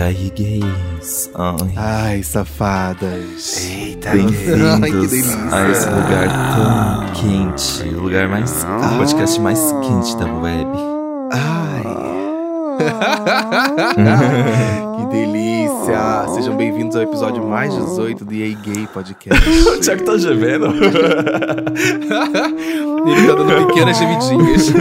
E aí, gays? Ai, Ai, safadas. Eita, bem-vindos delícia. a esse lugar tão quente. O lugar mais. O podcast mais quente da web. Ai. que delícia. Sejam bem-vindos ao episódio mais 18 do EA Gay Podcast. o Thiago tá gemendo. Ele tá dando pequenas gemidinhas.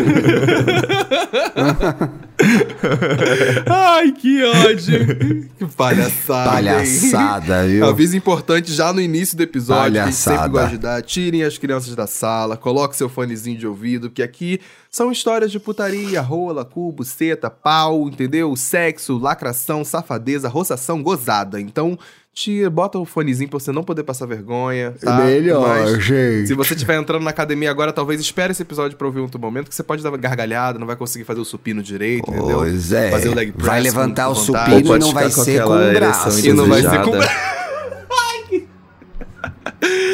Ai, que ódio. Que palhaçada. Palhaçada, hein? viu? Aviso importante já no início do episódio, que a gente sempre Palhaçada. gosta de dar. Tirem as crianças da sala, coloque seu fonezinho de ouvido, que aqui são histórias de putaria, rola, cu, buceta, pau, entendeu? Sexo, lacração, safadeza, roçação, gozada. Então, tira, bota o fonezinho pra você não poder passar vergonha, tá? Melhor, Mas, gente. se você estiver entrando na academia agora, talvez espere esse episódio pra ouvir um outro momento, que você pode dar uma gargalhada, não vai conseguir fazer o supino direito, entendeu? Pois é. Fazer o leg press Vai levantar com- o supino e não vai ser com o braço. E não vai ser com- indesejada.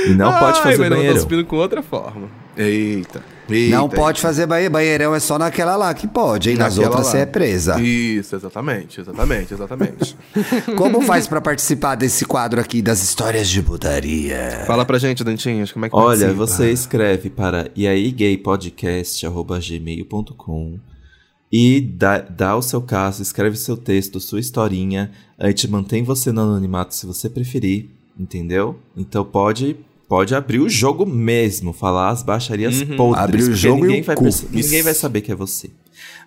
E não Ai, pode fazer banheiro. supino com outra forma. Eita. Eita. Não pode fazer banhe- banheirão, é só naquela lá que pode, hein? Nas outras lá. você é presa. Isso, exatamente, exatamente, exatamente. Como faz pra participar desse quadro aqui das histórias de putaria? Fala pra gente, Dantinhas, como é que Olha, participa? você escreve para iaigaypodcast.gmail.com e dá, dá o seu caso, escreve seu texto, sua historinha. A gente mantém você no anonimato se você preferir, entendeu? Então pode pode abrir o jogo mesmo, falar as baixarias Uhum. podres. Abrir o jogo e ninguém vai, ninguém vai saber que é você.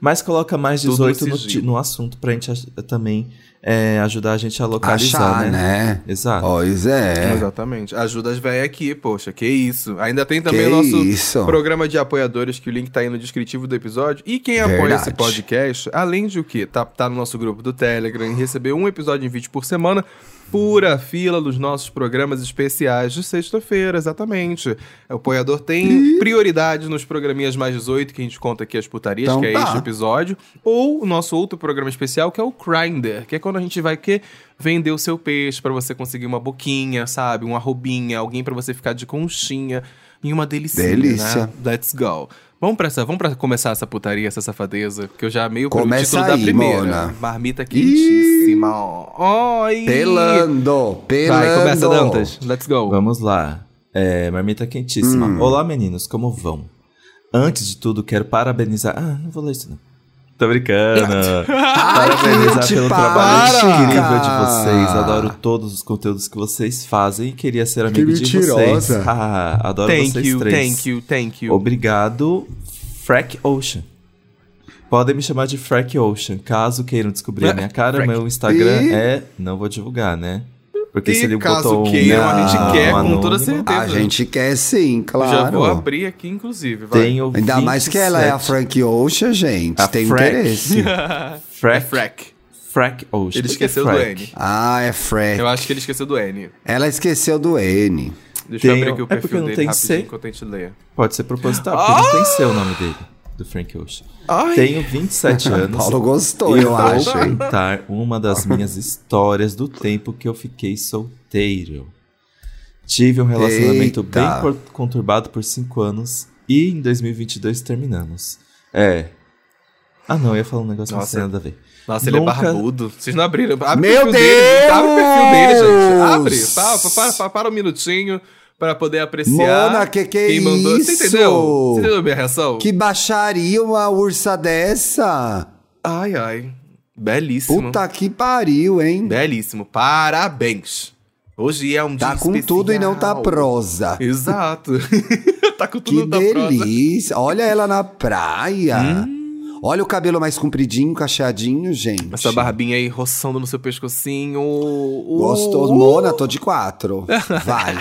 Mas coloca mais Tudo 18 no no, assunto pra gente também é, ajudar a gente a localizar, Achar, né? né? Exato. Pois é. Exatamente. Ajuda as velhas aqui, poxa, que isso. Ainda tem também Que o nosso isso. programa de apoiadores, que o link tá aí no descritivo do episódio. E quem apoia Verdade. esse podcast, além de o quê? Tá, tá no nosso grupo do Telegram e receber um episódio em vídeo por semana, pura fila dos nossos programas especiais de sexta-feira, exatamente. O apoiador tem prioridade nos programinhas mais 18, que a gente conta aqui as putarias, Então que é tá. este episódio, ou o nosso outro programa especial, que é o Grindr, que é quando a gente vai que vender o seu peixe pra você conseguir uma boquinha, sabe? Uma roubinha, alguém pra você ficar de conchinha e uma delicinha, Delícia. né? Let's go. Vamos pra, essa, vamos pra começar essa putaria, essa safadeza, que eu já meio pro Começa título da aí, primeira. Mona. Marmita quentíssima. Oi! Pelando, pelando. Vai, começa, Dantas. Let's go. Vamos lá. É, marmita quentíssima. Hum. Olá, meninos, como vão? Antes de tudo, quero parabenizar. Ah, não vou ler isso não. Tô brincando. parabenizar gente, pelo para! trabalho incrível de vocês. Adoro todos os conteúdos que vocês fazem e queria ser amigo de vocês. Haha, Adoro Thank vocês you, três. thank you, thank you. Obrigado, Frack Ocean. Podem me chamar de Frack Ocean. Caso queiram descobrir a minha cara, Frack. meu Instagram E- é. Não vou divulgar, né? Porque E se ele caso botou um, queiram, a gente um quer com anônimo, toda certeza. A gente quer sim, claro. Já vou abrir aqui, inclusive. Vai. Tenho Ainda mais que ela é a 27 Frank Ocean, gente. A tem Frank. interesse. É Frack, frack. Frack Ocean. Ele esqueceu do Frack? N. Ah, é Frank. Eu acho que ele esqueceu do N. Ela esqueceu do N. Deixa eu Tenho- abrir aqui o é perfil não dele tem rapidinho C. enquanto a gente lê. Pode ser proposital, porque não tem seu nome dele, do Frank Ocean. Ai. Tenho 27 anos. Paulo gostou, e eu vou acho, hein? contar uma das minhas histórias do tempo que eu fiquei solteiro. Tive um relacionamento Eita. bem conturbado por 5 anos e em 2022 terminamos. É. Ah, não, eu ia falar um negócio Nossa. tem nada a ver. Nossa, ele é Nunca- barbudo. Vocês não abriram. Abre Meu o perfil dele. Abre o perfil dele, gente. Deus! Abre. Para, para, para, para um minutinho para poder apreciar. Mona, que que é quem mandou. Você isso? entendeu? Você entendeu a minha reação? Que baixaria uma ursa dessa. Ai, ai. Belíssimo. Puta que pariu, hein? Belíssimo. Parabéns. Hoje é um Tá dia com especial. tudo e não tá prosa. Exato. tá com Que tudo da prosa. delícia. Olha ela na praia. Hum. Olha o cabelo mais compridinho, cacheadinho, gente. Essa barbinha aí roçando no seu pescocinho. Uh. Gostoso. Mona, tô de quatro. Vai.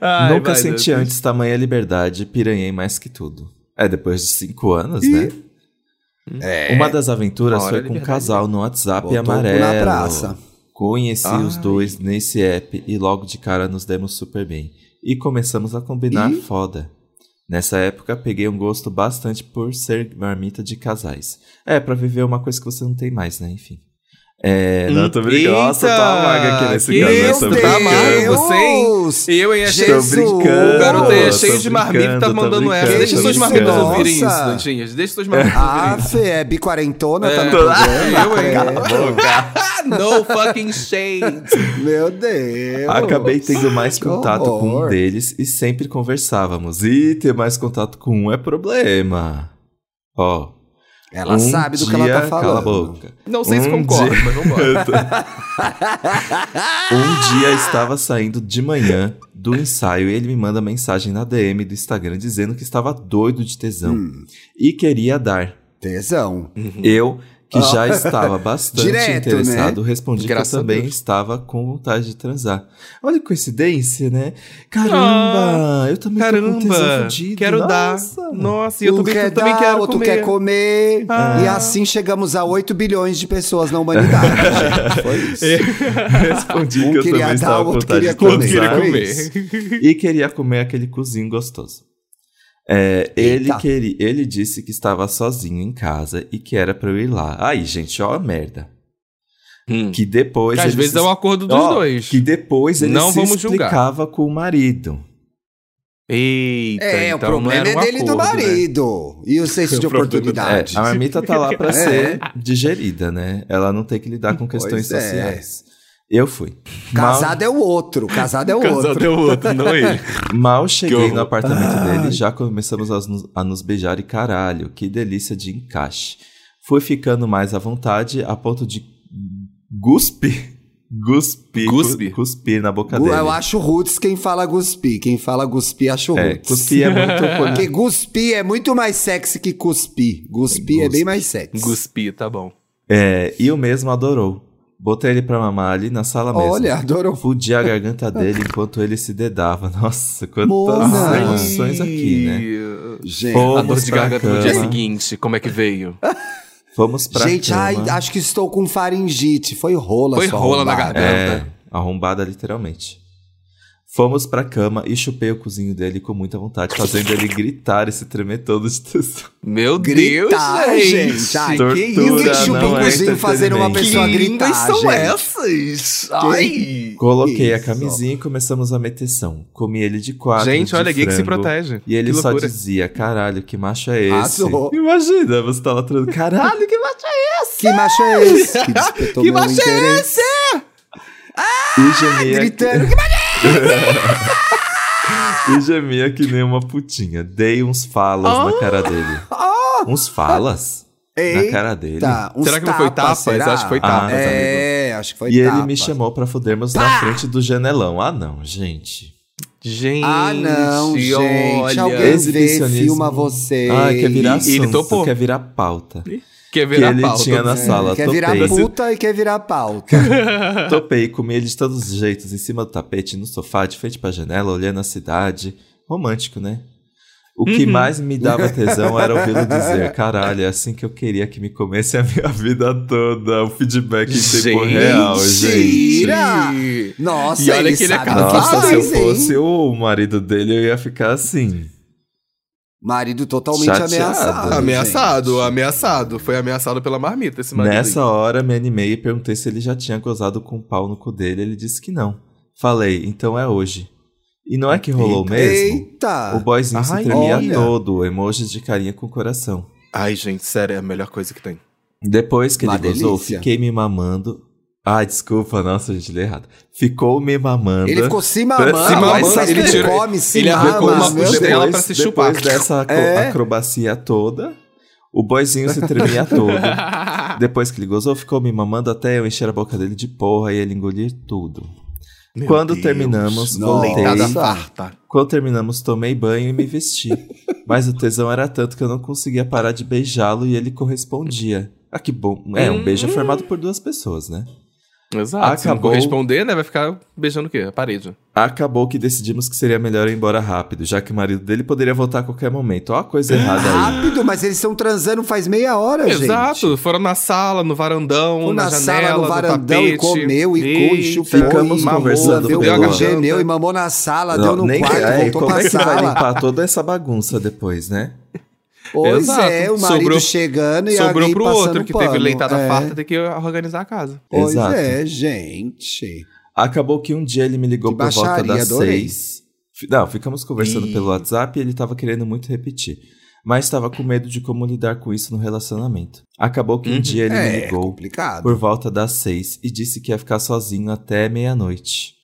Ai, Nunca vai, senti Deus. antes tamanha liberdade, piranhei mais que tudo. É, depois de 5 anos, né? É. Uma das aventuras foi com um casal no WhatsApp Botou amarelo. na praça. Conheci os Ai. dois nesse app e logo de cara nos demos super bem. E começamos a combinar Ih. foda. Nessa época peguei um gosto bastante por ser marmita de casais. É, pra viver uma coisa que você não tem mais, né? Enfim. É, não, tô brincando. Nossa, tô amarga aqui nesse tô tá amargo, você, hein? Eu, hein? Achei Jesus, brincando. O garoto aí é tô cheio de marmita e tá tô mandando essa. Deixa tô suas marmitas ouvirem isso. Dantinhas. Deixa suas marmitas Ah, ouvirem isso. Fê, é biquarentona, tá É. no programa. Eu, hein? No fucking shade. Meu Deus. Acabei tendo mais contato com um deles e sempre conversávamos. E ter mais contato com um é problema. Ó. Ela um sabe do que ela tá falando. Cala a boca. Não sei se Um concordo, dia- mas vambora. Um dia estava saindo de manhã do ensaio e ele me manda mensagem na DM do Instagram dizendo que estava doido de tesão Hum. e queria dar. Tesão. Eu, que Ah. já estava bastante Direto, interessado, né? respondi Graças que eu também estava com vontade de transar. Olha que coincidência, né? Caramba, eu também tô com tesão Caramba, fudido. quero dar. Nossa. Nossa, e eu também, quer eu também dar, quero outro comer. quer comer. Ah. E assim chegamos a 8 bilhões de pessoas na humanidade, gente. Foi isso. Respondi Um que eu queria também dar, estava com outro vontade queria de queria transar. Foi comer. e queria comer aquele cozinho gostoso. É, ele, queria, ele disse que estava sozinho em casa e que era pra eu ir lá. Aí, gente, ó a merda. Hum. Que depois. Às ele vezes se- é um acordo dos ó, dois. Que depois ele Não se vamos julgar. explicava com o marido. Eita, É, então o problema não era um é dele e do acordo, né? marido. E o senso de O problema- É, oportunidade. a marmita tá lá pra É. ser digerida, né? Ela não tem que lidar com questões Pois é. Eu fui. Casado é o outro, casado é o Casado outro. é o outro, não ele. Mal cheguei no apartamento dele, já começamos a nos, a nos beijar e caralho, que delícia de encaixe. Fui ficando mais à vontade a ponto de guspe, guspe, Guspe? cu- cuspir na boca dele. Eu acho roots quem fala guspi. Quem fala guspi, acho É, roots. cuspir é muito... Porque guspi é muito mais sexy que cuspi. Guspi é bem mais sexy. Guspi, tá bom. É, e o mesmo adorou. Botei ele pra mamar ali na sala mesmo. Olha, adorou. Fudi a garganta dele enquanto ele se dedava. Nossa, quantas Mona. emoções aqui, né? Gente, Fomos A dor de garganta no dia seguinte, como é que veio? Fomos pra gente cama. ai, acho que estou com faringite. Foi rola Foi rola na arrombada. garganta. É, arrombada literalmente. Fomos pra cama e chupei o cozinho dele com muita vontade, fazendo ele gritar e se tremer todo de tesão. Meu Gritar, Deus, gente. gente. Ai, Tortura que isso? Que um é cozinho fazendo uma pessoa que gritar, são gente. essas? Ai. Coloquei a Isso. camisinha e começamos a meteção. Comi ele de quatro. Gente, de olha, gay que se frango, protege. E ele que só dizia: caralho, que macho é esse? Arrasou. Imagina, você tá lá atrás. Caralho, que macho é esse? Que macho é esse? Que Que macho é interesse. E gemia, Gritando. e gemia que nem uma putinha. Dei uns falas na cara dele. Uns falas? Na cara dele. Uns Será que não foi tapas, tapas? será? Acho que foi Ah, tapas, amigo. É, acho que foi E ele tapa. me chamou pra fodermos na frente do janelão. Ah, não, gente. Gente, Ah, não, gente. olha. Alguém vê, filma você. Ah, quer virar E assunto, ele topou. quer virar pauta. Quer Que virar ele pauta. tinha na É, sala. Quer topei. virar puta e quer virar pauta. Topei, comi ele de todos os jeitos, em cima do tapete, no sofá, de frente pra janela, olhando a cidade. Romântico, né? O que Uhum. mais me dava tesão era ouvi-lo dizer: caralho, é assim que eu queria que me comesse a minha vida toda. O feedback em tempo real, gente. Mentira! Nossa, E olha ele que ele é casado. do que Nossa, se eu faz, hein? fosse o marido dele, eu ia ficar assim. Marido totalmente Chateado. ameaçado. Ameaçado, gente. ameaçado. Foi ameaçado pela marmita esse marido. Nessa aí. hora, me animei e perguntei se ele já tinha gozado com o pau no cu dele. Ele disse que não. Falei, então é hoje. E não é que rolou mesmo? Eita! O boyzinho Ai, se tremia olha. todo, emojis de carinha com coração. Ai, gente, sério, é a melhor coisa que tem. Depois que Uma ele gozou, delícia. fiquei me mamando. Ah, desculpa, nossa, gente, li errado. Ficou me mamando. Ele ficou se mamando. Se mamando, ele que tirou- come, se ele mama, arrancou uma costela pra se depois chupar. dessa acro- É. acrobacia toda, o boyzinho se tremia todo. Depois que ele gozou, ficou me mamando até eu encher a boca dele de porra e ele engolir tudo. Meu Quando Deus. terminamos, Nossa. voltei. Farta. Quando terminamos, tomei banho e me vesti. Mas o tesão era tanto que eu não conseguia parar de beijá-lo e ele correspondia. Ah, que bom. É, um beijo é formado por duas pessoas, né? Exato. Se não Acabou. corresponder, né? Vai ficar beijando o quê? A parede. Acabou que decidimos que seria melhor ir embora rápido, já que o marido dele poderia voltar a qualquer momento. Ó a coisa errada aí. Rápido, mas eles estão transando faz meia hora, gente. Exato. Foram na sala, no varandão, Foi na, na sala, janela, no varandão, no e tapete. comeu, e cu, e chupou, Ficamos e conversando lambeu, pela e garganta. gemeu, e mamou na sala, Não, deu no nem quarto, é, voltou como pra é que vai sala. limpar toda essa bagunça depois, né? Pois Exato. é, o marido Sobrou- chegando e Sobrou alguém pro passando outro que pano. teve leitada é. farta, tem que organizar a casa. Pois Exato. é, gente. Acabou que um dia ele me ligou Que por volta baixaria, das adorei. seis. Não, ficamos conversando Ih. pelo WhatsApp e ele tava querendo muito repetir. Mas estava com medo de como lidar com isso no relacionamento. Acabou que um Uhum. dia ele me é ligou complicado. por volta das seis e disse que ia ficar sozinho até meia-noite.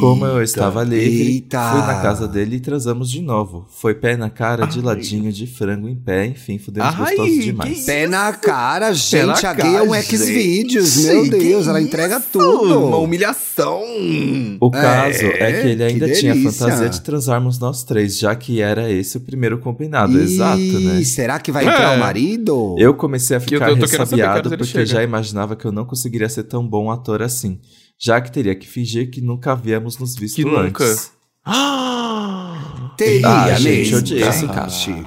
Como eu estava livre, Eita. fui na casa dele e transamos de novo. Foi pé na cara, de Ai. ladinho, de frango em pé, enfim, fudemos Ai, gostoso demais. isso? Pé na cara, gente. a gay é um Xvideos, gente. meu Deus, ela entrega tudo. Uma humilhação. O caso é, É, que ele ainda que tinha delícia. fantasia de transarmos nós três, já que era esse o primeiro combinado, exato, né? Será que vai entrar É. o marido? Eu comecei a ficar ressabiado porque já imaginava que eu não conseguiria ser tão bom ator assim, já que teria que fingir que nunca havíamos nos visto Que nunca. antes. Teria Ah, gente, odiei esse gente.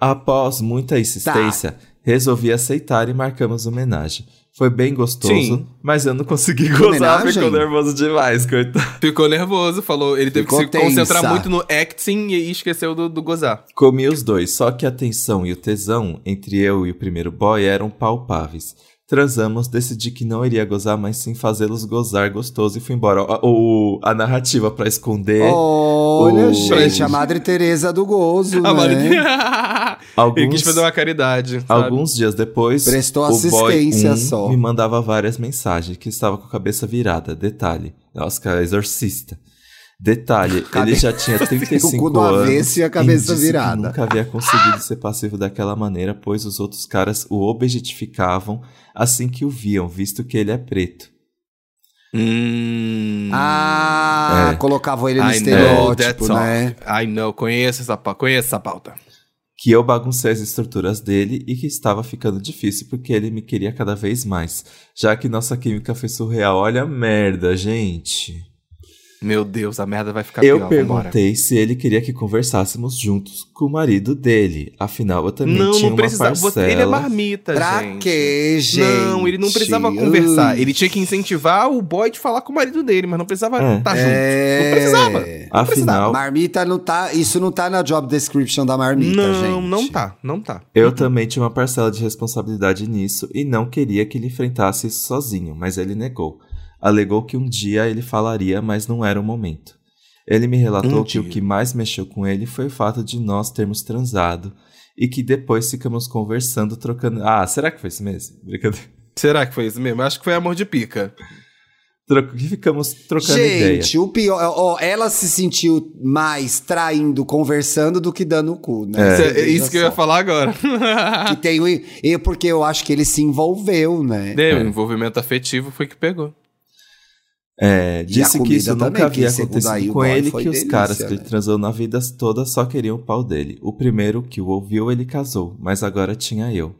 Após muita insistência, Tá. resolvi aceitar e marcamos homenagem. Foi bem gostoso, Sim. mas eu não consegui gozar, Homenagem? ficou nervoso demais, coitado. Ficou nervoso, falou. Ele teve Ficou que se concentrar tensa. muito no acting e esqueceu do, do gozar. Comi os dois, só que a tensão e o tesão entre eu e o primeiro boy eram palpáveis. Transamos, decidi que não iria gozar, mas sim fazê-los gozar gostoso e fui embora. O, a narrativa pra esconder Olha, O- gente, a Madre Teresa do gozo, mano. né? Ele quis alguns, fazer uma caridade. sabe? alguns dias depois. Prestou o boy assistência um só. me mandava várias mensagens que estava com a cabeça virada. Detalhe, nossa, cara, exorcista. Detalhe, Cabe- ele já tinha O cu 35 do anos. avesso e a cabeça disse que virada. nunca havia conseguido ser passivo daquela maneira, pois os outros caras o objetificavam assim que o viam, visto que ele é preto. Hum. Ah, É. colocavam ele no I know, estereótipo, that's all. né? I know, conheço essa, conheço essa pauta. Que eu baguncei as estruturas dele e que estava ficando difícil porque ele me queria cada vez mais. Já que nossa química foi surreal. Olha a merda, gente. Meu Deus, a merda vai ficar Eu pior. vambora. perguntei se ele queria que conversássemos juntos com o marido dele. Afinal, eu também Não, tinha não uma precisava. Você- parcela. Ele é marmita, Pra gente. quê, gente? Não, ele não precisava Ui. conversar. Ele tinha que incentivar o boy de falar com o marido dele, mas não precisava É. estar junto. É... Não precisava. Não Afinal, precisava. Marmita não tá. Isso não tá na job description da marmita, Não, gente. não tá, não tá. eu também tinha uma parcela de responsabilidade nisso e não queria que ele enfrentasse isso sozinho, mas ele negou. Alegou que um dia ele falaria, mas não era o momento. Ele me relatou Um que o que mais mexeu com ele foi o fato de nós termos transado e que depois ficamos conversando, trocando. Ah, será que foi isso mesmo? Brincadeira. Será que foi isso mesmo? Acho que foi amor de pica. Que ficamos trocando ideia. Gente, o pior. Ó, ela se sentiu mais traindo, conversando do que dando o cu, né? É. É, isso que eu ia falar agora. Que tem o. e porque eu acho que ele se envolveu, né? É, o envolvimento afetivo foi que pegou. É, disse que isso nunca havia acontecido com ele, que os caras que ele né? transou na vida toda só queriam o pau dele. O primeiro que o ouviu, ele casou, mas agora tinha eu.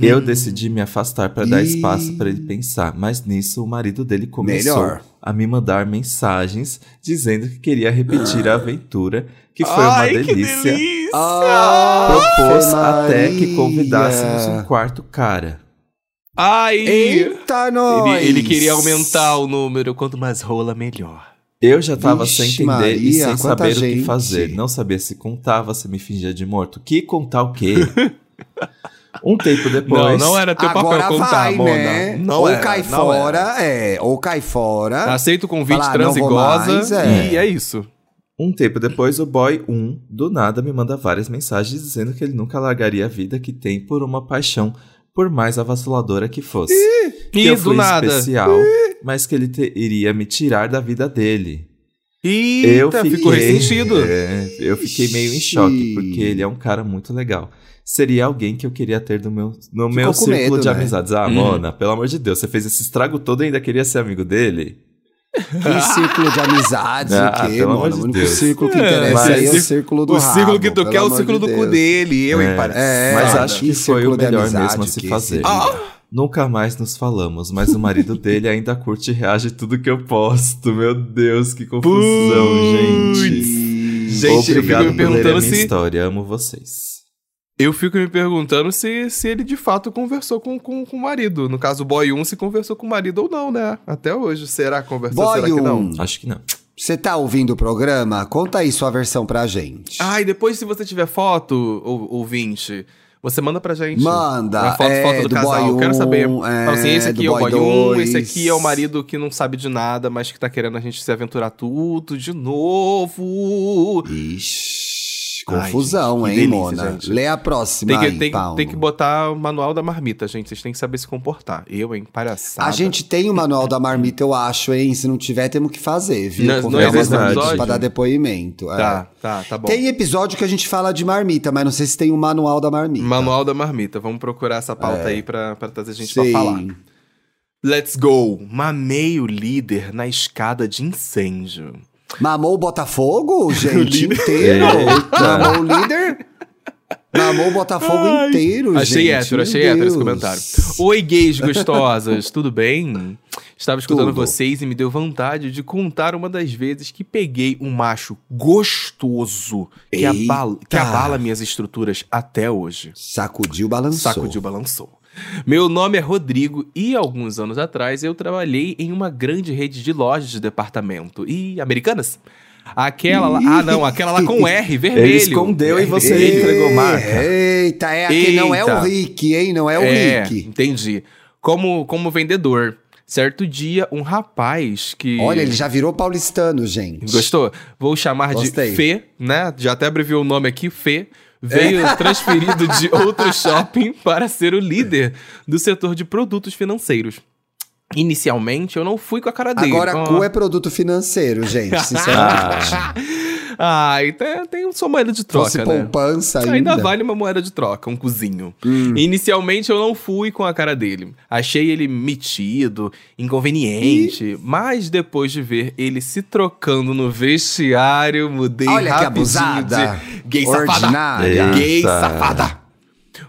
Eu Hum. decidi me afastar para dar Ih. espaço para ele pensar, mas nisso o marido dele começou Melhor. a me mandar mensagens dizendo que queria repetir a aventura, que foi Ai, uma que delícia. delícia! Propôs Ave até que Maria. convidássemos um quarto cara. Ai! Eita, nós! Ele, ele queria aumentar o número. Quanto mais rola, melhor. Eu já tava sem Vixe entender e Maria, sem quanta saber o que gente. fazer. Não sabia se contava, se me fingia de morto. Que contar o quê? um tempo depois. Não, não era teu Agora papel contar, vai, Mona. né? Não ou era, cai não fora, é. Ou cai fora. Aceita o convite, Falar, transa e não vou goza. mais, é. E é isso. Um tempo depois, o boy 1, do nada, me manda várias mensagens dizendo que ele nunca largaria a vida que tem por uma paixão, por mais avassaladora que fosse. que Ih, eu do fui nada. especial, mas que ele te- iria me tirar da vida dele. Eita, eu fiquei, ficou ressentido. É, eu fiquei meio em choque, porque ele é um cara muito legal. Seria alguém que eu queria ter no meu, no meu círculo medo, de né? amizades. Ah, Uhum. Mona, pelo amor de Deus, você fez esse estrago todo e ainda queria ser amigo dele? Que círculo de amizades, Ah, o quê, mano? amor de o único Deus. círculo que É, interessa mas aí é o círculo do O círculo rabo, que tu quer é o círculo de do cu dele. Eu, É. hein. É, Mas acho que Que foi o círculo melhor amizade mesmo a se fazer. Ah, Nunca mais nos falamos, mas o marido dele ainda curte e reage tudo que eu posto. Meu Deus, que confusão, gente. Gente, eu fico Obrigado me por lerem a perguntando minha se- história. Amo vocês. Eu fico me perguntando se, se ele de fato conversou com, com, com o marido. No caso, o boy 1 se conversou com o marido ou não, né? Até hoje. Será que conversou? Boy Será que não? Acho que não. Você tá ouvindo o programa? Conta aí sua versão pra gente. Ah, e depois, se você tiver foto, ou- ouvinte, você manda pra gente. Manda, Uma foto, é, foto do, do casal. boy Eu quero um, saber. é, Fala assim, esse aqui do é o boy boy 1, dois. esse aqui é o marido que não sabe de nada, mas que tá querendo a gente se aventurar tudo de novo. Ixi, Ai, confusão, gente, que hein, delícia, Mona? gente. Lê a próxima Tem que, aí, tem, tem que botar o manual da marmita, gente. Vocês têm que saber se comportar. Eu, hein? Palhaçada. A gente tem o manual da marmita, eu acho, hein? Se não tiver, temos que fazer, viu? Não- não é umas marmitas pra dar depoimento. é. Tá, tá, tá bom. Tem episódio que a gente fala de marmita, mas não sei se tem o manual da marmita. Manual da marmita. Vamos procurar essa pauta aí pra, pra trazer gente pra É. Sim. falar. Let's go. Mamei o líder na escada de incêndio. Mamou o Botafogo, gente, inteiro. Mamou o líder. Mamou o Botafogo Ai. inteiro, Achei gente. hétero, achei hétero esse comentário. Oi, gays gostosas, tudo bem? Estava escutando Tudo. vocês e me deu vontade de contar uma das vezes que peguei um macho gostoso que, abala, que abala minhas estruturas até hoje. Sacudiu, balançou. Sacudiu, balançou. Meu nome é Rodrigo e alguns anos atrás eu trabalhei em uma grande rede de lojas de departamento. E americanas? Aquela lá. Ah, não, aquela lá com R, vermelho. Ele escondeu e você Vermelho. entregou marca. Eita, é aqui, não é Eita. o Rick, hein? Não é o É, Rick. entendi. Como, como vendedor. Certo dia, um rapaz que. Olha, ele já virou paulistano, gente. Gostou? Vou chamar Gostei. de Fê, né? Já até abreviou o nome aqui, Fê. Veio transferido de outro shopping para ser o líder do setor de produtos financeiros. Inicialmente, eu não fui com a cara dele. Agora, Ó. cu é produto financeiro, gente, sinceramente. Ah, e tem, tem sua moeda de troca, Fosse né? poupança ainda. Ainda vale uma moeda de troca, um cozinho. Hum. Inicialmente eu não fui com a cara dele. Achei ele metido, inconveniente. Mas depois de ver ele se trocando no vestiário, mudei Olha que abusada. de gay safada. Ordinária. Gay Eita. safada.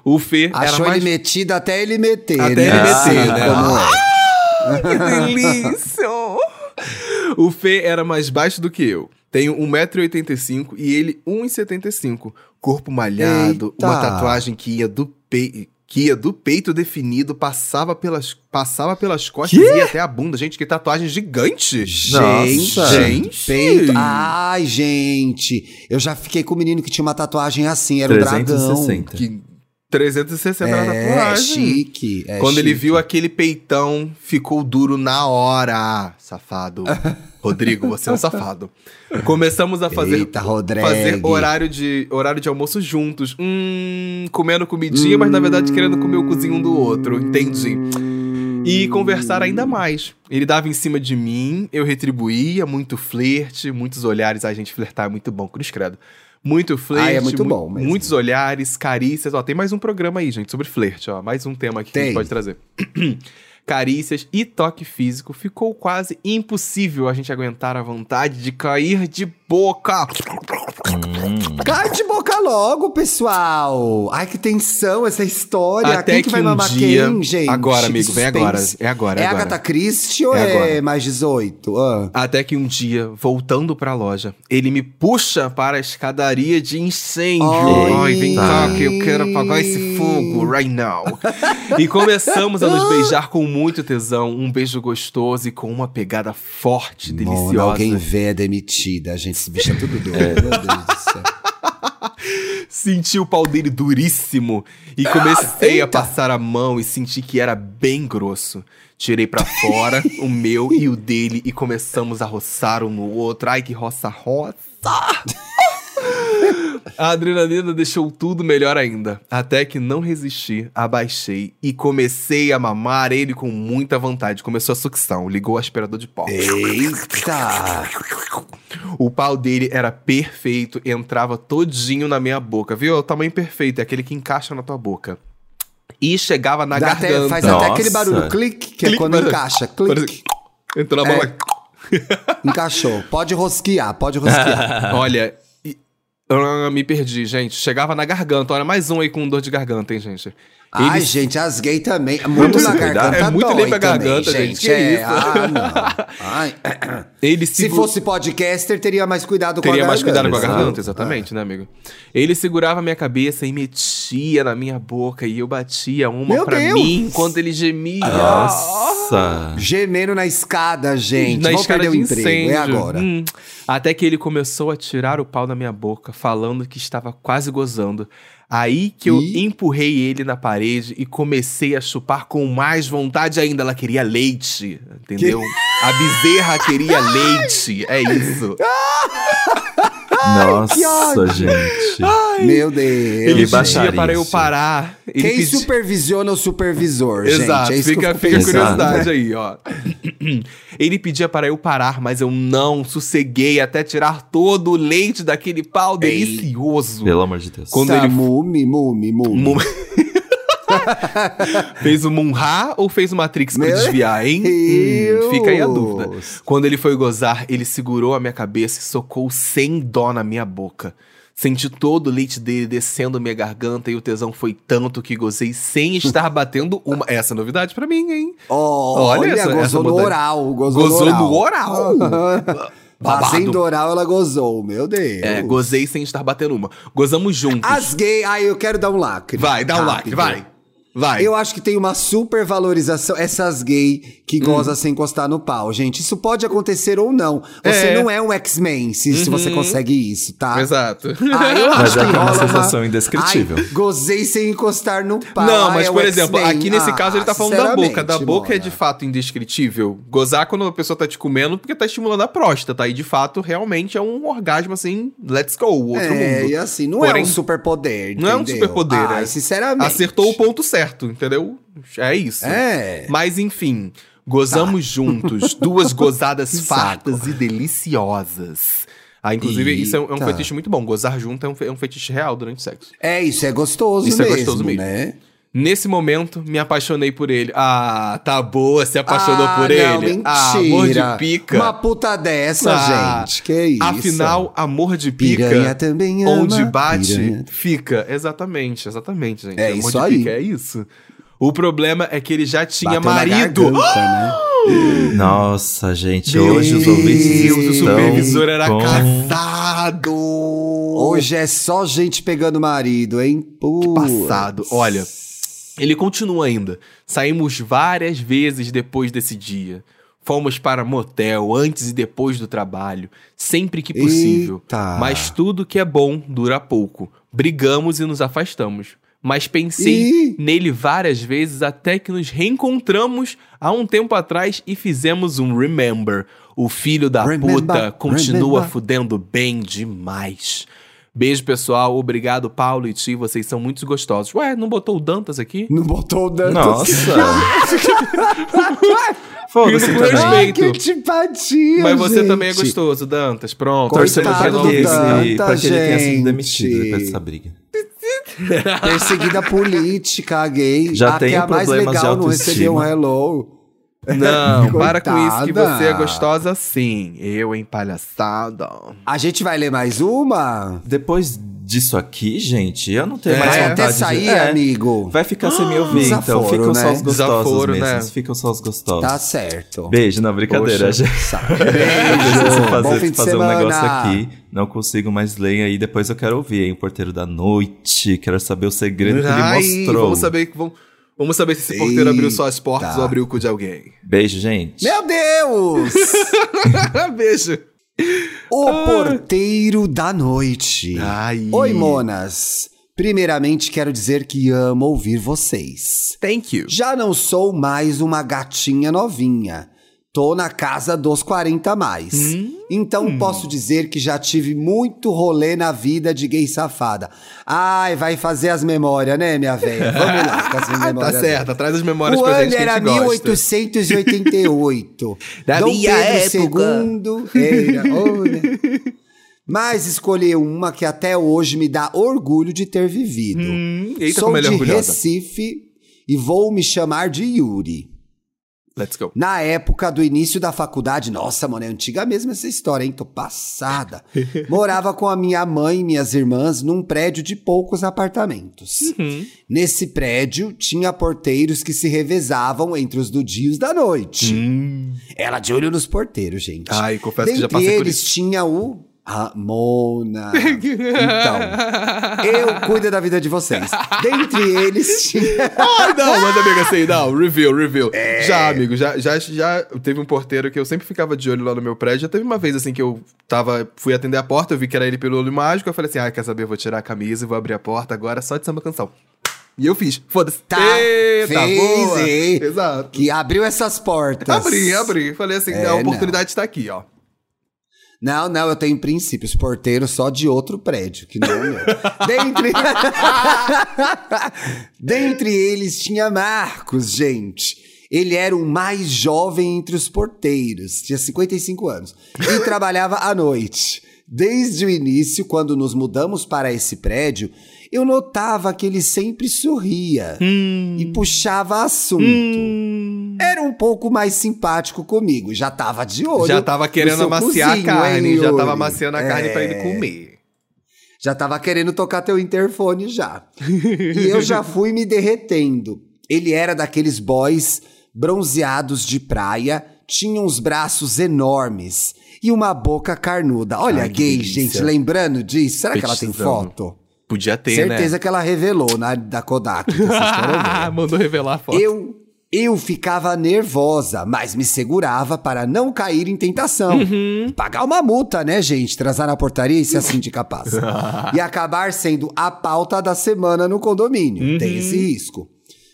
O Fê Achou mais... ele metido até ele meter, Até né? ele meter, Ah, né? como é. Que delícia! o Fê era mais baixo do que eu. Tenho 1,85m e ele 1,75m. Corpo malhado, Eita. uma tatuagem que ia do peito. Que ia do peito definido, passava pelas, passava pelas costas e ia até a bunda. Gente, que tatuagem gigante! Gente, Nossa. Gente. peito. Ai, gente. Eu já fiquei com um menino que tinha uma tatuagem assim, era o dragão. 360. Que 360 na É, tatuagem. chique. é Quando ele chique. viu aquele peitão, ficou duro na hora. Safado. Rodrigo, você é um safado. Começamos a fazer, Eita, fazer horário, de, horário de almoço juntos. Hum, comendo comidinha, mas na verdade querendo comer o cozinho um do outro. Entendi. E conversar ainda mais. Ele dava em cima de mim, eu retribuía, muito flerte, muitos olhares. Ai, gente, flertar é muito bom, cruz credo. Muito flerte, Ai, é muito mu- bom mesmo. muitos olhares, carícias. Ó, tem mais um programa aí, gente, sobre flerte, ó. Mais um tema aqui que a gente Tem. pode trazer. Carícias e toque físico. Ficou quase impossível a gente aguentar a vontade de cair de boca. Cai de boca logo, pessoal. Ai, que tensão essa história. Até quem que, que vai um mamar dia- quem, gente? Agora, amigo, vem agora. É agora, é É agora. Agatha Christie ou É é, mais 18? Ah. Até que um dia, voltando pra loja, ele me puxa para a escadaria de incêndio. Ai. Ai, vem cá que eu quero apagar esse fogo right now. e começamos a nos beijar com muito tesão, um beijo gostoso e com uma pegada forte, Mona, deliciosa. alguém vê é demitida. Gente, esse bicho é tudo doido. Meu Deus do céu. Senti o pau dele duríssimo e comecei a eita. passar a mão e senti que era bem grosso. Tirei pra fora o meu e o dele e começamos a roçar um no outro. Ai, que roça-roça! A adrenalina deixou tudo melhor ainda. Até que não resisti, abaixei e comecei a mamar ele com muita vontade. Começou a sucção, ligou o aspirador de pó. Eita! O pau dele era perfeito, entrava todinho na minha boca, viu? O tamanho perfeito, é aquele que encaixa na tua boca. E chegava na Dá até- garganta. faz até Nossa. aquele barulho clique, que é Clique, quando mas- encaixa. Clique. Entrou na É. boca. Encaixou. Pode rosquear, pode rosquear. Olha, me perdi, gente. Chegava na garganta. Olha, mais um aí com dor de garganta, hein, gente? Ai, Ele- gente, as gay também. Muito na garganta É muito lei pra também, garganta, gente, que É, isso? ah. Ai. Ele Se segu- fosse podcaster, teria mais cuidado com a Teria mais cuidado com a garganta, exatamente, né, amigo? Ele segurava minha cabeça e metia na minha boca e eu batia uma Meu pra Deus! mim enquanto ele gemia. Nossa. Gemendo na escada, gente. na Vamos escada perder de o emprego. incêndio. É agora. Hum. Até que ele começou a tirar o pau da minha boca, falando que estava quase gozando. Aí que eu Ih. empurrei ele na parede e comecei a chupar com mais vontade ainda. Ela queria leite, entendeu? A bezerra queria leite. É isso. Nossa, gente. Meu Deus. Ele baixaria, para eu parar. Ele Quem pedi- supervisiona o supervisor, Exato, gente? É fica, fica a pensando. curiosidade aí, ó. Ele pedia para eu parar, mas eu não sosseguei até tirar todo o leite daquele pau delicioso. Pelo amor de Deus. Quando Tá, ele- Mume, mume, mume. Mum- fez o Munha ou fez o Matrix pra Meu desviar, hein? Hum, fica aí a dúvida. Quando ele foi gozar, ele segurou a minha cabeça e socou sem dó na minha boca. Senti todo o leite dele descendo minha garganta e o tesão foi tanto que gozei sem estar batendo uma. Essa é novidade pra mim, hein? Olha, Olha essa- gozou essa no modalidade. oral. Gozou, Gozou no no oral. oral. Fazendo oral, ela gozou. Meu Deus. É, gozei sem estar batendo uma. Gozamos juntos. As gay... Ai, eu quero dar um lacre. Vai, dá um Rápido. like, vai. Vai. Eu acho que tem uma super valorização. Essas gay que Hum. gozam sem encostar no pau. Gente, isso pode acontecer ou não. Você É. não é um X-Men se, se você consegue isso, tá? Exato. Ah, eu Mas acho é que é uma sensação indescritível. Ai, gozei sem encostar no pau. Não, Ai, mas é o por exemplo, aqui nesse Ah, caso ele tá falando da boca. Da boca é Mona. de fato indescritível. Gozar quando a pessoa tá te comendo porque tá estimulando a próstata. E de fato, realmente é um orgasmo assim, let's go, outro É, mundo. e assim, não Porém, é um superpoder, Não é um superpoder, Ai, é. sinceramente. Acertou o ponto certo, entendeu? É isso. É. Mas enfim, gozamos juntos. Duas gozadas fartas e deliciosas. Ah, inclusive, isso é um, é um Eita. fetiche muito bom. Gozar junto é um, é um fetiche real durante o sexo. É, isso é gostoso Isso é mesmo, gostoso mesmo. né? Nesse momento, me apaixonei por ele. Ah, tá boa, se apaixonou ah, por não, ele. Mentira. Ah, amor de pica. Uma puta dessa, Ah, gente. Que isso? Afinal, amor de pica, Piranha também ama, onde bate, piranha. fica. Exatamente, exatamente, gente. É amor isso de aí. pica é isso. O problema é que ele já tinha Bateu na marido. garganta, né? Nossa, gente, Meu hoje os Deus, ouvintes o supervisor era com... casado. Hoje é só gente pegando marido, hein? Putz. Passado. Olha, ele continua ainda. Saímos várias vezes depois desse dia. Fomos para motel antes e depois do trabalho, sempre que possível. Eita. Mas tudo que é bom dura pouco. Brigamos e nos afastamos. Mas pensei nele várias vezes até que nos reencontramos há um tempo atrás e fizemos um remember. O filho da Remember, puta continua remember. fudendo bem demais. Beijo, pessoal. Obrigado, Paulo e Ti. Vocês são muito gostosos. Ué, não botou o Dantas aqui? Não botou o Dantas. Nossa. Foda-se também. respeito. Ai, que antipatia, Mas você gente. também é gostoso, Dantas. Pronto. Torcendo pra Danta, que ele tenha sido gente. demitido depois dessa briga. Perseguida política, gay. Já a tem que é a mais legal não recebeu um hello. Não, para com isso que você é gostosa sim. Eu, hein, palhaçada. A gente vai ler mais uma? Depois disso aqui, gente, eu não tenho É, mais Vai vontade até de... sair, É, amigo. Vai ficar sem me ouvir, então desaforo, ficam só né? os gostosos Desaforo, mesmo. né? Ficam só os gostosos. Tá certo. Beijo, não, brincadeira, Poxa. gente. Beijo. Bom fazer, fim de fazer um negócio aqui. Não consigo mais ler aí. Depois eu quero ouvir, hein? O Porteiro da Noite. Quero saber o segredo que Ai, ele mostrou. Vamos saber, vamos, vamos saber se esse porteiro abriu só as portas ou abriu o cu de alguém. Beijo, gente. Meu Deus! Beijo. o Porteiro da Noite. Ai. Oi, monas. Primeiramente, quero dizer que amo ouvir vocês. Thank you. Já não sou mais uma gatinha novinha. Tô na casa dos 40 a mais. Hum. Então posso dizer que já tive muito rolê na vida de gay safada. Ai, vai fazer as memórias, né, minha velha? Vamos lá com as tá memórias. certo, traz as memórias O pra ano gente que a era gente gosta. 1888. Da Dom minha Pedro época. II era. olha. Mas escolhi uma que até hoje me dá orgulho de ter vivido. Hum, eita, Sou como ele é de orgulhosa. Recife e vou me chamar de Yuri. Let's go. Na época do início da faculdade, nossa, mano, é antiga mesmo essa história, hein? Tô passada. Morava com a minha mãe e minhas irmãs num prédio de poucos apartamentos. Uhum. Nesse prédio tinha porteiros que se revezavam entre os do dia e os da noite. Ela de olho nos porteiros, gente. Hum. Ai, confesso que já Dentre passei por eles isso. tinha o Ramona. Então, eu cuido da vida de vocês. Dentre eles tinha. Ai, não, mas amiga, assim, não, review, review. Já, amigo, já, já, já teve um porteiro que eu sempre ficava de olho lá no meu prédio. Já teve uma vez, assim, que eu tava, fui atender a porta, eu vi que era ele pelo olho mágico, eu falei assim, ah, quer saber, eu vou tirar a camisa e vou abrir a porta agora só de samba canção. E eu fiz, foda-se. Tá, Eita, fez, boa. Exato. Que abriu essas portas. Abri, abri. Falei assim, É, a oportunidade está aqui, ó. Não, não, eu tenho princípios. Porteiro só de outro prédio, que não é meu. Dentre... Dentre eles tinha Marcos, gente. Ele era o mais jovem entre os porteiros, tinha 55 anos, e trabalhava à noite. Desde o início, quando nos mudamos para esse prédio, eu notava que ele sempre sorria e puxava assunto. Era um pouco mais simpático comigo, já tava de olho. Já tava querendo amaciar cozinho, a carne, hein, já tava amaciando a carne pra ele É. comer. Já tava querendo tocar teu interfone já. e eu já fui me derretendo. Ele era daqueles boys bronzeados de praia, tinha uns braços enormes e uma boca carnuda. Olha, Ai, gay, delícia. gente, lembrando disso. Será que ela tem foto? Podia ter, Certeza né? que ela revelou na da Kodak. vocês ver. Mandou revelar a foto. Eu, eu ficava nervosa, mas me segurava para não cair em tentação. Uhum. E pagar uma multa, né, gente? Transar na portaria e ser assim de capaz. e acabar sendo a pauta da semana no condomínio. Uhum. Tem esse risco.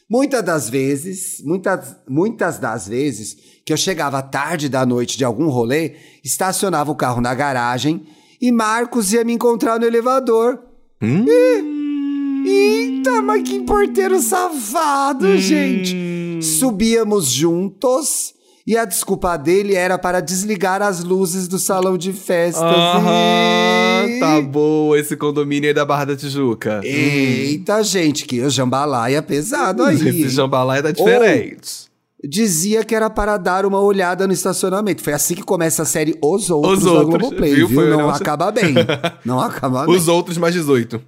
Muitas das vezes, muitas, muitas das vezes que eu chegava tarde da noite de algum rolê, estacionava o carro na garagem e Marcos ia me encontrar no elevador. Hum? Eita, mas que porteiro safado, gente. Subíamos juntos e a desculpa dele era para desligar as luzes do salão de festas. Aham, E- tá boa esse condomínio aí da Barra da Tijuca. Eita, gente, que o jambalaya pesado aí. Esse jambalaya tá diferente. Dizia que era para dar uma olhada no estacionamento. Foi assim que começa a série Os Outros Os da Outros, Globoplay, viu? viu? Não acaba bem. Não acaba bem. Os outros mais 18.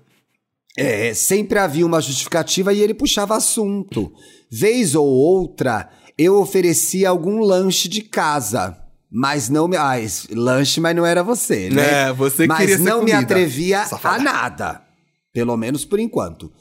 É, sempre havia uma justificativa e ele puxava assunto. Vez ou outra, eu oferecia algum lanche de casa. Mas não me. Ah, lanche, mas não era você, né? É, você mas queria ser não me atrevia safada. a nada. Pelo menos por enquanto.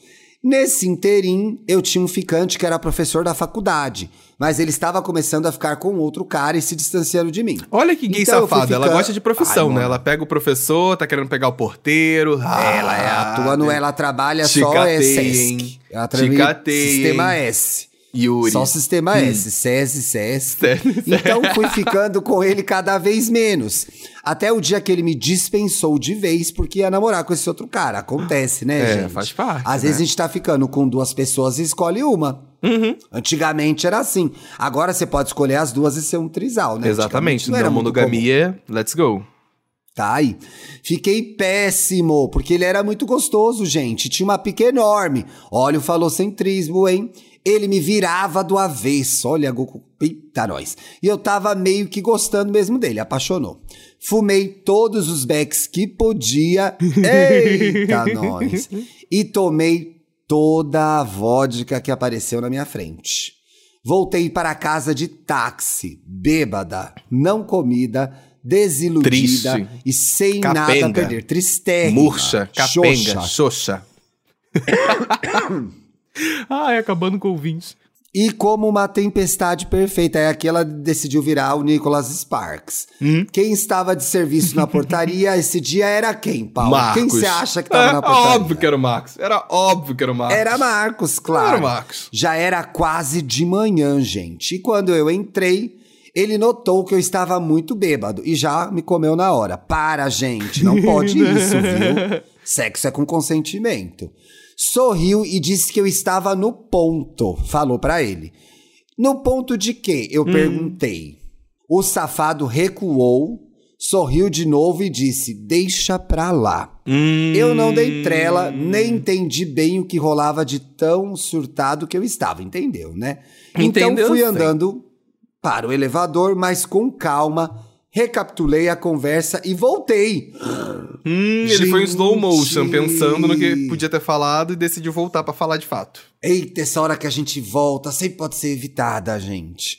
Nesse interim, eu tinha um ficante que era professor da faculdade. Mas ele estava começando a ficar com outro cara e se distanciando de mim. Olha que gay Então safada. Ela ficando- gosta de profissão, Ai, né? Ela pega o professor, tá querendo pegar o porteiro. ela é atua, não ela trabalha só é SESC. Ela trabalha Sistema? S. Yuri. Só o sistema S, SESI, SESC. Então fui ficando com ele cada vez menos. Até o dia que ele me dispensou de vez porque ia namorar com esse outro cara. Acontece, né, É, gente? faz parte, Às né? vezes a gente tá ficando com duas pessoas e escolhe uma. Uhum. Antigamente era assim. Agora você pode escolher as duas e ser um trisal, né? Exatamente. Não comum. monogamia, let's go. Tá aí. Fiquei péssimo, porque ele era muito gostoso, gente. Tinha uma pica enorme. Olha o falocentrismo, hein? Ele me virava do avesso. Olha, Goku. Eita, nós. E eu tava meio que gostando mesmo dele, apaixonou. Fumei todos os becks que podia. Eita, nós. E tomei toda a vodka que apareceu na minha frente. Voltei para casa de táxi, bêbada, não comida, desiludida Triste. e sem nada a Capenga. perder. Tristérrima. Murcha, capenga, xoxa. xoxa. Ai, acabando com ouvintes. E como uma tempestade perfeita, é aqui ela decidiu virar o Nicholas Sparks. Hum? Quem estava de serviço na portaria esse dia era quem, Paulo? Quem Marcos. você acha que estava é, na portaria? Óbvio que era o Marcos. Era óbvio que era o Marcos. Era Marcos, claro. Era o Marcos. Já era quase de manhã, gente. E quando eu entrei, ele notou que eu estava muito bêbado e já me comeu na hora. Para, gente, não pode isso, viu? Sexo é com consentimento. Sorriu e disse que eu estava no ponto, falou pra ele. No ponto de quê? Eu perguntei. O safado recuou, sorriu de novo e disse: Deixa pra lá. Hum. Eu não dei trela, nem entendi bem o que rolava de tão surtado que eu estava, entendeu, né? Entendeu, então fui sim. andando para o elevador, mas com calma, recapitulei a conversa e voltei. Hum, ele foi em slow motion, pensando no que podia ter falado e decidiu voltar pra falar de fato. Eita, essa hora que a gente volta sempre pode ser evitada, gente.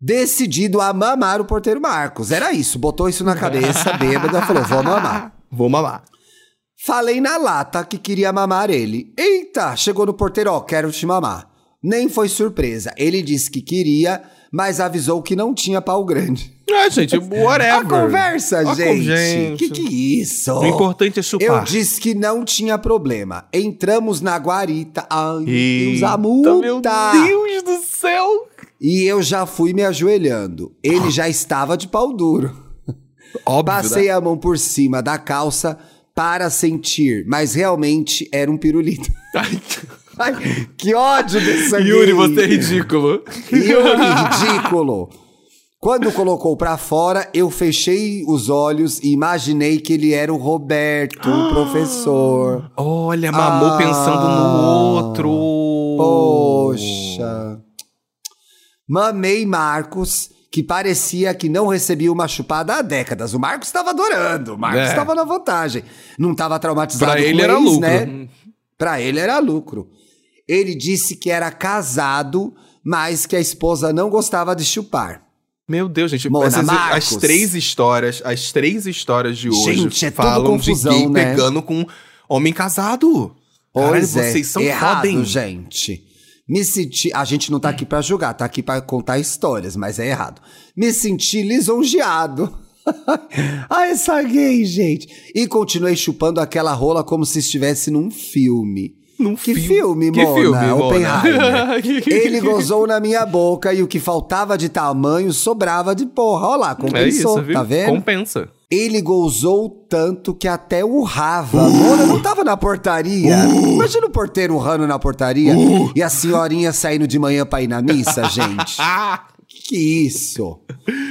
Decidido a mamar o porteiro Marcos. Era isso, botou isso na cabeça, bêbada, falou: vou mamar. Vou mamar. Falei na lata que queria mamar ele. Eita, chegou no porteiro, ó, quero te mamar. Nem foi surpresa. Ele disse que queria, mas avisou que não tinha pau grande. Ah, gente, whatever. A conversa, A gente. gente. Que que é isso? O importante é chupar. Eu disse que não tinha problema. Entramos na guarita. Ai, meu Deus, a multa. Meu Deus do céu. E eu já fui me ajoelhando. Ele já estava de pau duro. Óbvio, Passei né? a mão por cima da calça para sentir, mas realmente era um pirulito. Ai, que ódio desse Yuri, você é ridículo. Yuri, ridículo. Quando colocou pra fora, eu fechei os olhos e imaginei que ele era o Roberto, o professor. Olha, mamou Ah. pensando no outro. Poxa. Mamei Marcos, que parecia que não recebia uma chupada há décadas. O Marcos estava adorando, o Marcos É. estava na vantagem. Não estava traumatizado Pra ele era ex, lucro. né? Pra ele era lucro. Ele disse que era casado, mas que a esposa não gostava de chupar. Meu Deus, gente. Mona essas- Marcos. as três histórias, as três histórias de hoje Gente, é falam confusão, de gay né? pegando com homem casado. Caralho, Pois é, vocês são errado, hein? gente. Me senti. A gente não tá aqui pra julgar, tá aqui pra contar histórias, mas é errado. Me senti lisonjeado. Ai, essa gay, gente. E continuei chupando aquela rola como se estivesse num filme. Num Que filme. filme, Que Mona? filme? Oppenheimer. Ele gozou na minha boca e o que faltava de tamanho sobrava de porra. Olha lá, É compensou, isso, viu? tá vendo? Compensa. Ele gozou tanto que até urrava. Mona não tava na portaria. Imagina o porteiro urrando na portaria e a senhorinha saindo de manhã pra ir na missa, gente. Que isso?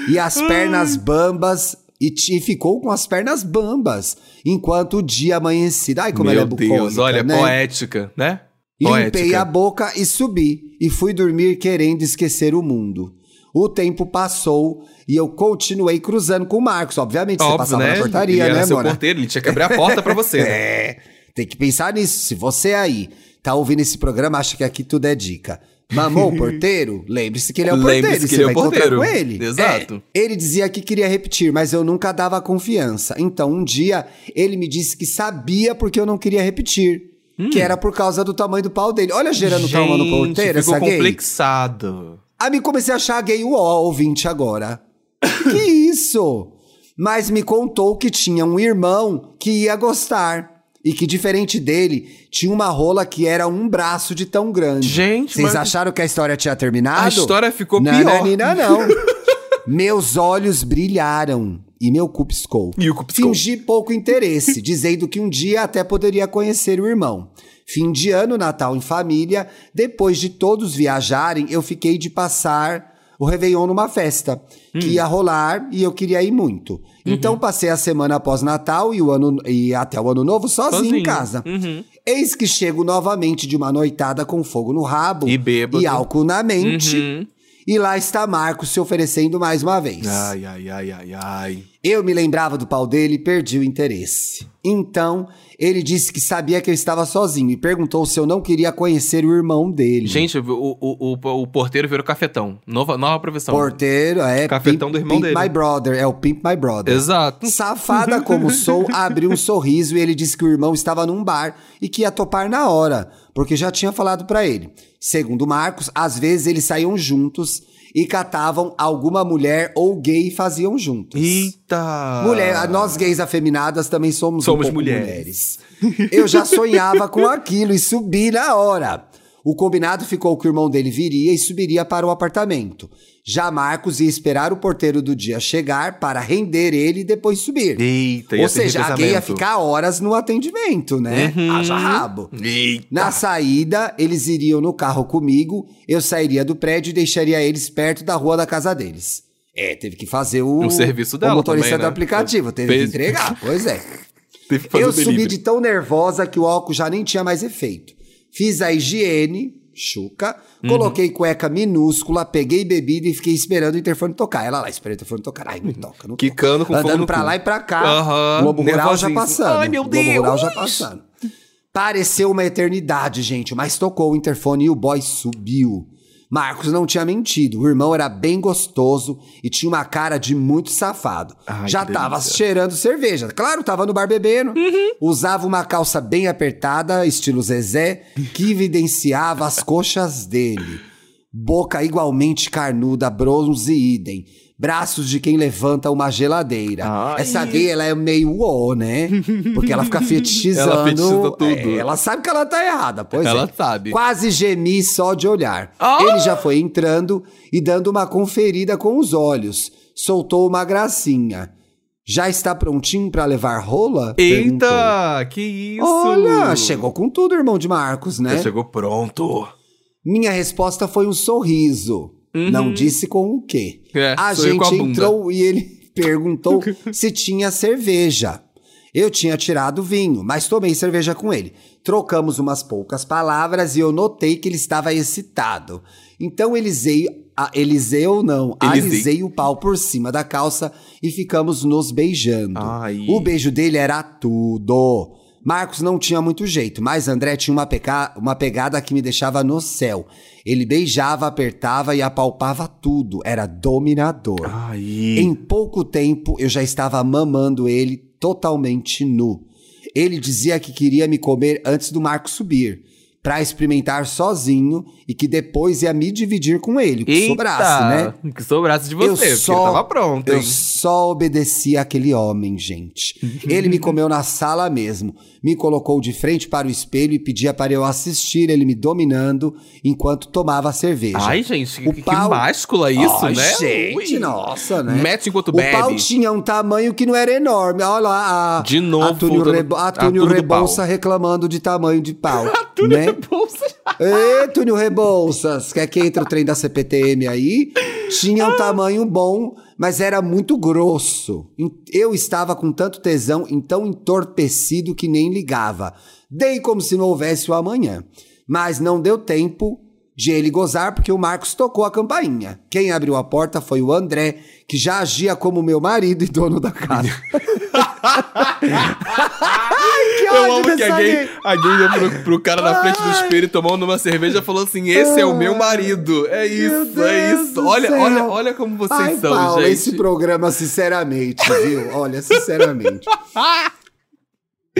E as pernas bambas. E, e ficou com as pernas bambas enquanto o dia amanhecia. Ai, como Meu ela é bucólica, Deus, olha, né? poética, né? Limpei Poética. a boca e subi. E fui dormir querendo esquecer o mundo. O tempo passou e eu continuei cruzando com o Marcos. Obviamente, você Óbvio, passava né? na portaria, ele era né, seu Mona? porteiro, ele tinha que abrir a porta pra você. né? É, tem que pensar nisso. Se você aí tá ouvindo esse programa, acha que aqui tudo é dica. Mamou o porteiro? Lembre-se que ele é o Lembre-se porteiro. que você ele é o porteiro. com ele. Exato. É. Ele dizia que queria repetir, mas eu nunca dava confiança. Então, um dia, ele me disse que sabia porque eu não queria repetir. Que era por causa do tamanho do pau dele. Olha, gerando trauma no porteiro, ficou essa gay. complexado. Aí me comecei a achar gay o ouvinte agora. que isso? Mas me contou que tinha um irmão que ia gostar. E que, diferente dele, tinha uma rola que era um braço de tão grande. Gente, Vocês mas- acharam que a história tinha terminado? A história ficou não, pior. Não, não, Meus olhos brilharam e meu cu piscou. E o cu piscou. Fingi pouco interesse, dizendo que um dia até poderia conhecer o irmão. Fim de ano, Natal em família. Depois de todos viajarem, eu fiquei de passar o Réveillon numa festa Hum. que ia rolar e eu queria ir muito. Uhum. Então passei a semana após Natal e, o ano, e até o ano novo sozinho, Sozinho. em casa. Uhum. Eis que chego novamente de uma noitada com fogo no rabo E bêbado. e álcool na mente. Uhum. E lá está Marcos se oferecendo mais uma vez. Ai, ai, ai, ai, ai. Eu me lembrava do pau dele e perdi o interesse. Então, ele disse que sabia que eu estava sozinho e perguntou se eu não queria conhecer o irmão dele. Gente, o, o, o, o porteiro virou cafetão. Nova, nova profissão. Porteiro, é. Cafetão Pimp- do irmão Pimp dele. My Brother, é o Pimp My Brother. Exato. Safada como sou, abriu um sorriso e ele disse que o irmão estava num bar e que ia topar na hora, porque já tinha falado pra ele. Segundo Marcos, às vezes eles saíam juntos e catavam alguma mulher ou gay e faziam juntos. Eita! Mulher, nós gays afeminadas também somos, Somos um mulheres. mulheres. Eu já sonhava com aquilo e subi na hora. O combinado ficou que o irmão dele viria e subiria para o apartamento. Já Marcos ia esperar o porteiro do dia chegar para render ele e depois subir. Eita, Ou seja, a gay ia ficar horas no atendimento, né? Uhum. Haja rabo. Eita. Na saída, eles iriam no carro comigo, eu sairia do prédio e deixaria eles perto da rua da casa deles. É, teve que fazer o, O serviço dela o motorista também, do né? aplicativo, teve Fez- que entregar, pois é. Teve que fazer Eu subi de tão nervosa que o álcool já nem tinha mais efeito. Fiz a higiene, chuca, coloquei cueca minúscula, peguei bebida e fiquei esperando o interfone tocar. Ela lá, esperei o interfone tocar. Ai, não toca, não toca. Quicando com fogo Andando pra cu. lá e pra cá. Aham, Globo Rural já passando. Ai, meu Globo Rural já Deus! passando. Pareceu uma eternidade, gente, mas tocou o interfone e o boy subiu. Marcos não tinha mentido, o irmão era bem gostoso e tinha uma cara de muito safado. Ai, Já tava delícia. cheirando cerveja. Claro, tava no bar bebendo. Usava uma calça bem apertada, estilo Zezé, que evidenciava as coxas dele. Boca igualmente carnuda, bronze idem. Braços de quem levanta uma geladeira. Essa gay, ela é meio uó, né? Porque ela fica fetichizando. Ela fetichiza tudo. É, ela sabe que ela tá errada, pois Ela é. sabe. Quase gemi só de olhar. Ah! Ele já foi entrando e dando uma conferida com os olhos. Soltou uma gracinha. Já está prontinho pra levar rola? Perguntou. Eita, que isso! Olha, chegou com tudo, irmão de Marcos, né? Já chegou pronto. Minha resposta foi um sorriso. Não disse com o quê. Uhum. É, a gente a entrou e ele perguntou se tinha cerveja. Eu tinha tirado vinho, mas tomei cerveja com ele. Trocamos umas poucas palavras e eu notei que ele estava excitado. Então Elisei, a, Eliseu não, Elisei. alisei o pau por cima da calça e ficamos nos beijando. Ai. O beijo dele era tudo. Marcos não tinha muito jeito, mas André tinha uma, peca- uma pegada que me deixava no céu. Ele beijava, apertava e apalpava tudo. Era dominador. Em pouco tempo eu já estava mamando ele totalmente nu. Ele dizia que queria me comer antes do Marcos subir, pra experimentar sozinho e que depois ia me dividir com ele, que sobrasse, né? Que sobrasse de você, porque só- tava pronto, Eu hein? só obedeci àquele homem, gente. Ele me comeu na sala mesmo. Me colocou de frente para o espelho e pedia para eu assistir ele me dominando enquanto tomava cerveja. Ai, gente, O que, que pau- máscula isso, Ai, né? Gente, Ui. nossa, né? Mete enquanto o bebe. pau tinha um tamanho que não era enorme. Olha lá, a, De novo, a Túnio, voltando- Rebo, a a Túnio tudo do Rebouça pau. reclamando de tamanho de pau. Né? É bolsa. Ê, Túnio Rebouças, quer que entre o trem da CPTM aí? Tinha um tamanho bom, mas era muito grosso. Eu estava com tanto tesão, então entorpecido que nem ligava. Dei como se não houvesse o amanhã. Mas não deu tempo de ele gozar porque o Marcos tocou a campainha. Quem abriu a porta foi o André, que já agia como meu marido e dono da casa. Ai, que Eu ódio amo que a gay, gay. a gay pro, pro cara na frente do espelho tomando uma cerveja falou assim: Esse é o meu marido. É isso, é isso. Olha, céu. olha, olha como vocês Ai, são, Paulo, gente. esse programa, sinceramente, viu? Olha, sinceramente.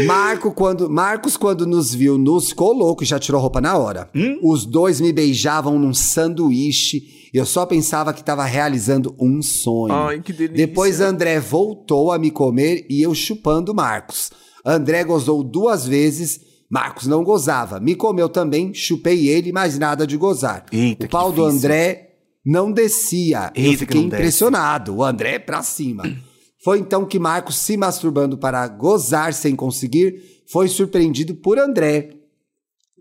Marco, quando, Marcos, quando nos viu nus, ficou louco e já tirou a roupa na hora. Hum? Os dois me beijavam num sanduíche eu só pensava que estava realizando um sonho. Ai, que delícia. Depois André voltou a me comer e eu chupando Marcos. André gozou duas vezes, Marcos não gozava. Me comeu também, chupei ele, mas nada de gozar. Eita, o pau do. André não descia. eu Eita, que fiquei não desce. impressionado. O André é pra cima. Foi então que Marcos, se masturbando para gozar sem conseguir, foi surpreendido por André,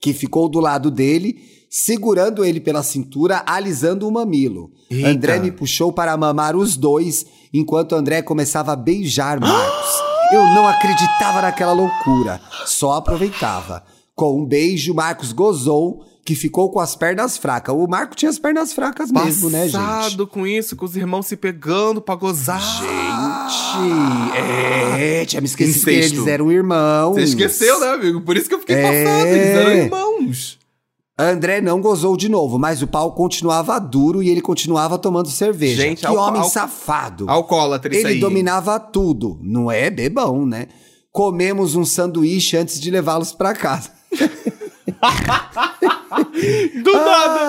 que ficou do lado dele, segurando ele pela cintura, alisando o mamilo. Eita. André me puxou para mamar os dois, enquanto André começava a beijar Marcos. Eu não acreditava naquela loucura, só aproveitava. Com um beijo, Marcos gozou, que ficou com as pernas fracas. O Marco tinha as pernas fracas mesmo, né, gente? Passado com isso, com os irmãos se pegando pra gozar. Gente, é, tinha me esquecido que eles eram irmãos. Você esqueceu, né, amigo? Por isso que eu fiquei É. passado. Eles eram irmãos. André não gozou de novo, mas o pau continuava duro e ele continuava tomando cerveja. Gente, que homem safado. Alcoólatra, isso Ele aí. dominava tudo. Não é bebão, né? Comemos um sanduíche antes de levá-los pra casa. Do nada.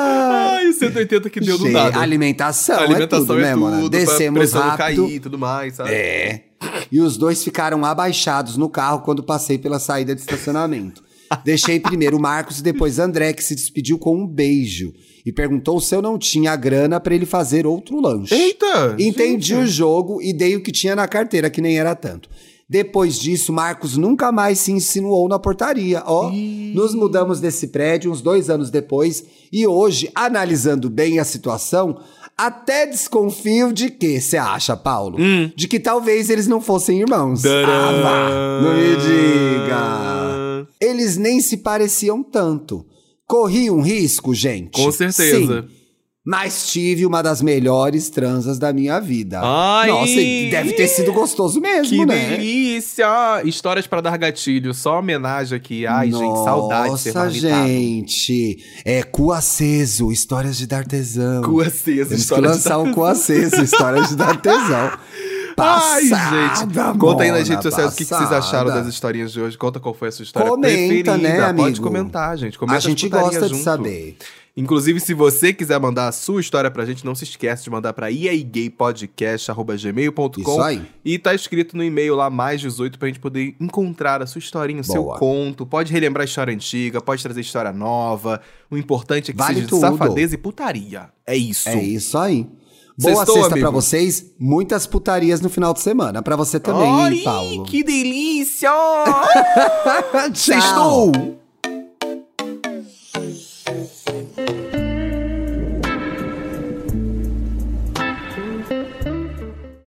Ai, o 180 que deu do Gente, nada. Alimentação, A alimentação é tudo, né, mano? Descemos pressão não rápido. cair e tudo mais, sabe? É. E os dois ficaram abaixados no carro quando passei pela saída de estacionamento. Deixei primeiro o Marcos e depois André, que se despediu com um beijo e perguntou se eu não tinha grana pra ele fazer outro lanche. Eita! Entendi gente. o jogo e dei o que tinha na carteira, que nem era tanto. Depois disso, Marcos nunca mais se insinuou na portaria. Ó, nos mudamos desse prédio uns dois anos depois e hoje, analisando bem a situação, até desconfio de que, você acha, Paulo? De que talvez eles não fossem irmãos. Hum. Ah, vá, não me diga. Eles nem se pareciam tanto. Corri um risco, gente? Com certeza. Sim. Mas tive uma das melhores transas da minha vida. Ai! Nossa, deve ter sido gostoso mesmo, Que né? delícia! Histórias pra dar gatilho, só homenagem aqui. Ai, gente, saudade de ser Nossa, gente. É cu aceso, histórias de dar tesão. Cu aceso, Temos que história de lançar um cu aceso, histórias de dar tesão. Ai, Passada, gente. Conta aí nas redes sociais o que, que vocês acharam das historinhas de hoje. Conta qual foi a sua história Comenta, preferida. né, Pode amigo? comentar, gente. Comenta A gente gosta de junto. saber. Inclusive, se você quiser mandar a sua história pra gente, não se esquece de mandar pra Isso iaigaypodcast.gmail.com aí. e tá escrito no e-mail lá, mais 18, pra gente poder encontrar a sua historinha, o seu conto. Pode relembrar a história antiga, pode trazer história nova. O importante é que Vale seja de tudo. safadeza e putaria. É isso. É isso aí. Boa Sextou, sexta pra amigo. vocês, muitas putarias no final de semana. Pra você também, hein, Paulo? que delícia! Sextou!